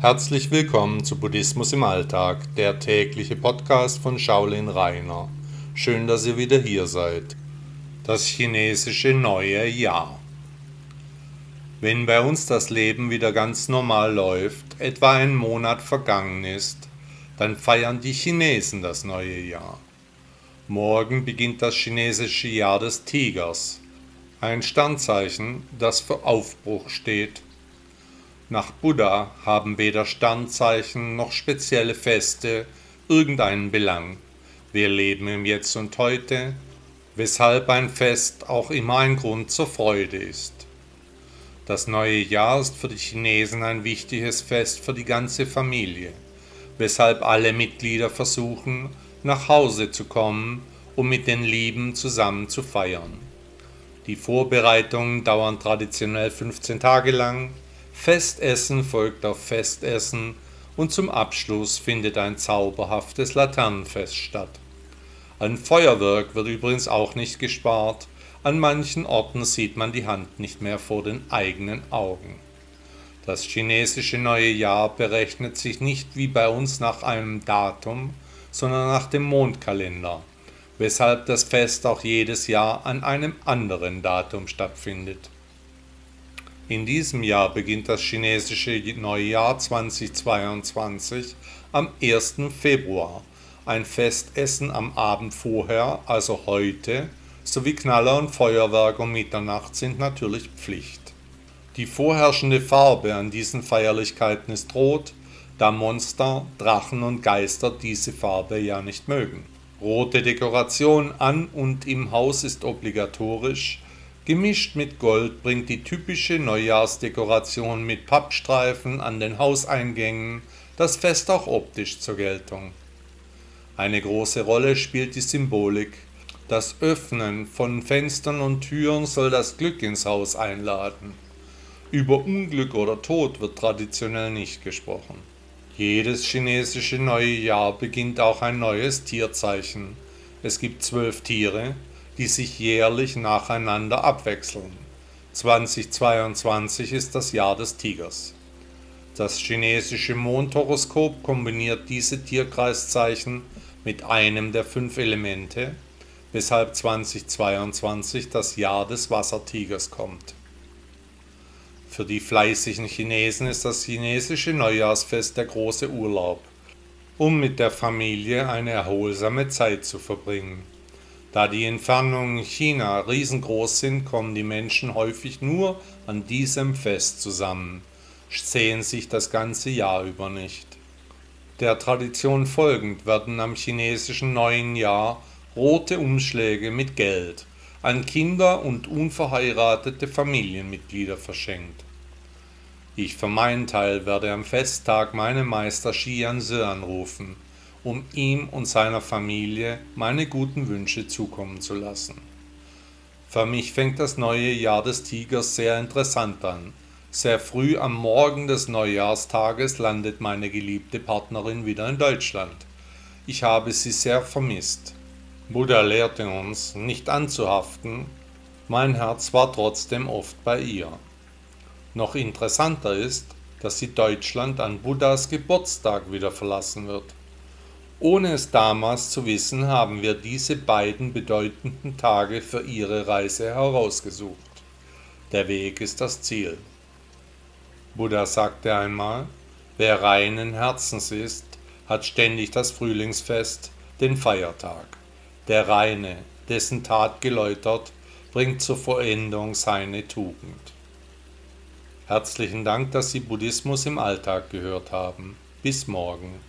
Herzlich willkommen zu Buddhismus im Alltag, der tägliche Podcast von Shaolin Rainer. Schön, dass ihr wieder hier seid. Das chinesische neue Jahr. Wenn bei uns das Leben wieder ganz normal läuft, etwa ein Monat vergangen ist, dann feiern die Chinesen das neue Jahr. Morgen beginnt das chinesische Jahr des Tigers, ein Sternzeichen, das für Aufbruch steht nach Buddha haben weder Sternzeichen noch spezielle Feste irgendeinen Belang. Wir leben im Jetzt und Heute, weshalb ein Fest auch immer ein Grund zur Freude ist. Das neue Jahr ist für die Chinesen ein wichtiges Fest für die ganze Familie, weshalb alle Mitglieder versuchen, nach Hause zu kommen, um mit den Lieben zusammen zu feiern. Die Vorbereitungen dauern traditionell 15 Tage lang, Festessen folgt auf Festessen und zum Abschluss findet ein zauberhaftes Laternenfest statt. An Feuerwerk wird übrigens auch nicht gespart, an manchen Orten sieht man die Hand nicht mehr vor den eigenen Augen. Das chinesische neue Jahr berechnet sich nicht wie bei uns nach einem Datum, sondern nach dem Mondkalender, weshalb das Fest auch jedes Jahr an einem anderen Datum stattfindet. In diesem Jahr beginnt das chinesische Neujahr 2022 am 1. Februar. Ein Festessen am Abend vorher, also heute, sowie Knaller und Feuerwerk um Mitternacht sind natürlich Pflicht. Die vorherrschende Farbe an diesen Feierlichkeiten ist rot, da Monster, Drachen und Geister diese Farbe ja nicht mögen. Rote Dekoration an und im Haus ist obligatorisch, Gemischt mit Gold bringt die typische Neujahrsdekoration mit Pappstreifen an den Hauseingängen das Fest auch optisch zur Geltung. Eine große Rolle spielt die Symbolik. Das Öffnen von Fenstern und Türen soll das Glück ins Haus einladen. Über Unglück oder Tod wird traditionell nicht gesprochen. Jedes chinesische neue Jahr beginnt auch ein neues Tierzeichen. Es gibt zwölf Tiere, die sich jährlich nacheinander abwechseln. 2022 ist das Jahr des Tigers. Das chinesische Mondhoroskop kombiniert diese Tierkreiszeichen mit einem der fünf Elemente, weshalb 2022 das Jahr des Wassertigers kommt. Für die fleißigen Chinesen ist das chinesische Neujahrsfest der große Urlaub, um mit der Familie eine erholsame Zeit zu verbringen. Da die Entfernungen in China riesengroß sind, kommen die Menschen häufig nur an diesem Fest zusammen, sehen sich das ganze Jahr über nicht. Der Tradition folgend werden am chinesischen neuen Jahr rote Umschläge mit Geld an Kinder und unverheiratete Familienmitglieder verschenkt. Ich für meinen Teil werde am Festtag meinen Meister Xian Se anrufen um ihm und seiner Familie meine guten Wünsche zukommen zu lassen. Für mich fängt das neue Jahr des Tigers sehr interessant an. Sehr früh am Morgen des Neujahrstages landet meine geliebte Partnerin wieder in Deutschland. Ich habe sie sehr vermisst. Buddha lehrte uns, nicht anzuhaften, mein Herz war trotzdem oft bei ihr. Noch interessanter ist, dass sie Deutschland an Buddhas Geburtstag wieder verlassen wird. Ohne es damals zu wissen, haben wir diese beiden bedeutenden Tage für ihre Reise herausgesucht. Der Weg ist das Ziel. Buddha sagte einmal, wer reinen Herzens ist, hat ständig das Frühlingsfest, den Feiertag. Der Reine, dessen Tat geläutert, bringt zur Vollendung seine Tugend. Herzlichen Dank, dass Sie Buddhismus im Alltag gehört haben. Bis morgen.